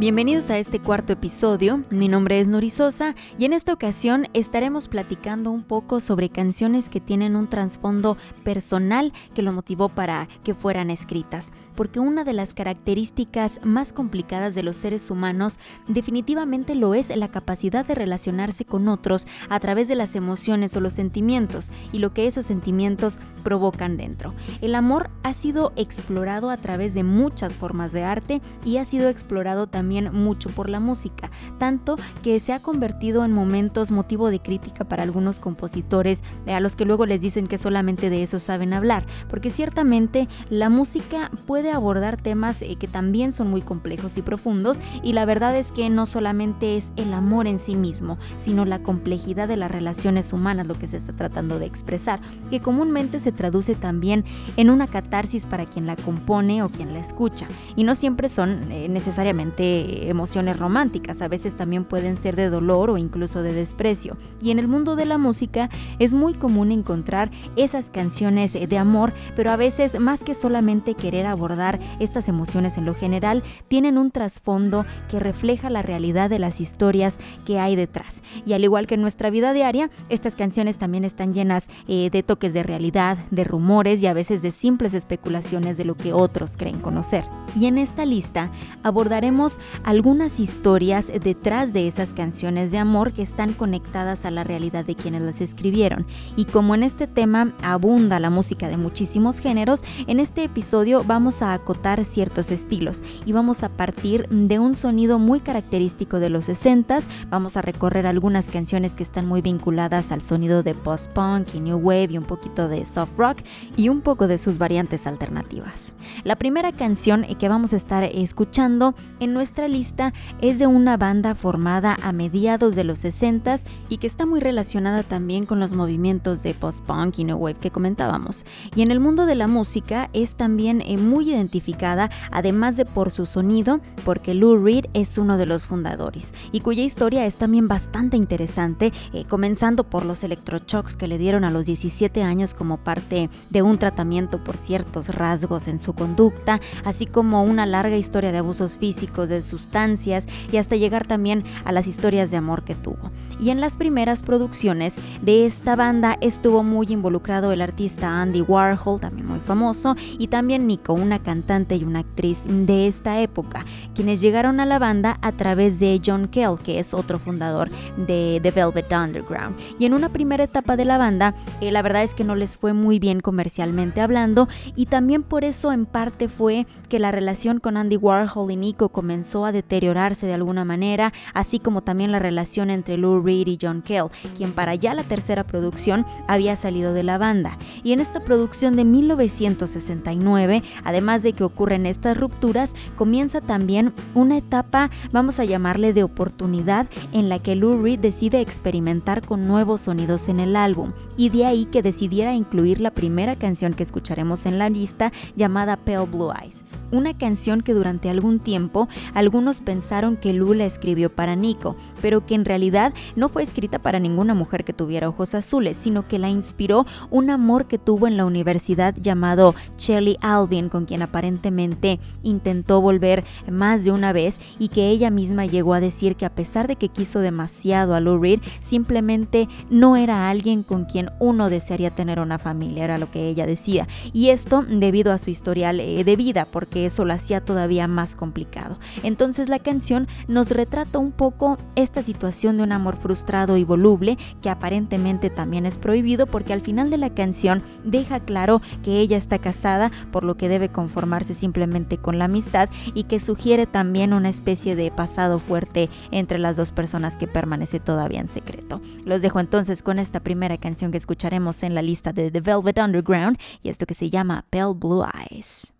Bienvenidos a este cuarto episodio, mi nombre es Nuri Sosa y en esta ocasión estaremos platicando un poco sobre canciones que tienen un trasfondo personal que lo motivó para que fueran escritas porque una de las características más complicadas de los seres humanos definitivamente lo es la capacidad de relacionarse con otros a través de las emociones o los sentimientos y lo que esos sentimientos provocan dentro. El amor ha sido explorado a través de muchas formas de arte y ha sido explorado también mucho por la música, tanto que se ha convertido en momentos motivo de crítica para algunos compositores a los que luego les dicen que solamente de eso saben hablar, porque ciertamente la música puede abordar temas eh, que también son muy complejos y profundos y la verdad es que no solamente es el amor en sí mismo, sino la complejidad de las relaciones humanas lo que se está tratando de expresar, que comúnmente se traduce también en una catarsis para quien la compone o quien la escucha. Y no siempre son eh, necesariamente emociones románticas, a veces también pueden ser de dolor o incluso de desprecio. Y en el mundo de la música es muy común encontrar esas canciones de amor, pero a veces más que solamente querer abordar estas emociones en lo general, tienen un trasfondo que refleja la realidad de las historias que hay detrás. Y al igual que en nuestra vida diaria, estas canciones también están llenas eh, de toques de realidad, de rumores y a veces de simples especulaciones de lo que otros creen conocer. Y en esta lista abordaremos algunas historias detrás de esas canciones de amor que están conectadas a la realidad de quienes las escribieron. Y como en este tema abunda la música de muchísimos géneros, en este episodio vamos a acotar ciertos estilos y vamos a partir de un sonido muy característico de los 60s, vamos a recorrer algunas canciones que están muy vinculadas al sonido de post-punk y new wave y un poquito de soft rock y un poco de sus variantes alternativas. La primera canción que vamos a estar escuchando en nuestra lista es de una banda formada a mediados de los 60s y que está muy relacionada también con los movimientos de post-punk y new wave que comentábamos. Y en el mundo de la música es también eh, muy identificada, además de por su sonido, porque Lou Reed es uno de los fundadores y cuya historia es también bastante interesante, eh, comenzando por los electroshocks que le dieron a los 17 años como parte de un tratamiento por ciertos rasgos en su conducta, así como una larga historia de abusos físicos, de sustancias y hasta llegar también a las historias de amor que tuvo. Y en las primeras producciones de esta banda estuvo muy involucrado el artista Andy Warhol, también muy famoso, y también Nico, una cantante y una actriz de esta época, quienes llegaron a la banda a través de John Kell, que es otro fundador de The Velvet Underground. Y en una primera etapa de la banda, eh, la verdad es que no les fue muy bien comercialmente hablando, y también por eso en parte fue que la relación con Andy Warhol y Nico comenzó a deteriorarse de alguna manera, así como también la relación entre Lou Reed y John Kell, quien para ya la tercera producción había salido de la banda. Y en esta producción de 1969, además de que ocurren estas rupturas, comienza también una etapa, vamos a llamarle de oportunidad, en la que Lou decide experimentar con nuevos sonidos en el álbum, y de ahí que decidiera incluir la primera canción que escucharemos en la lista llamada Pale Blue Eyes una canción que durante algún tiempo algunos pensaron que Lula escribió para Nico, pero que en realidad no fue escrita para ninguna mujer que tuviera ojos azules, sino que la inspiró un amor que tuvo en la universidad llamado Shelly Albion, con quien aparentemente intentó volver más de una vez y que ella misma llegó a decir que a pesar de que quiso demasiado a Lou Reed, simplemente no era alguien con quien uno desearía tener una familia, era lo que ella decía. Y esto debido a su historial eh, de vida, porque eso lo hacía todavía más complicado. Entonces la canción nos retrata un poco esta situación de un amor frustrado y voluble que aparentemente también es prohibido porque al final de la canción deja claro que ella está casada por lo que debe conformarse simplemente con la amistad y que sugiere también una especie de pasado fuerte entre las dos personas que permanece todavía en secreto. Los dejo entonces con esta primera canción que escucharemos en la lista de The Velvet Underground y esto que se llama Pale Blue Eyes.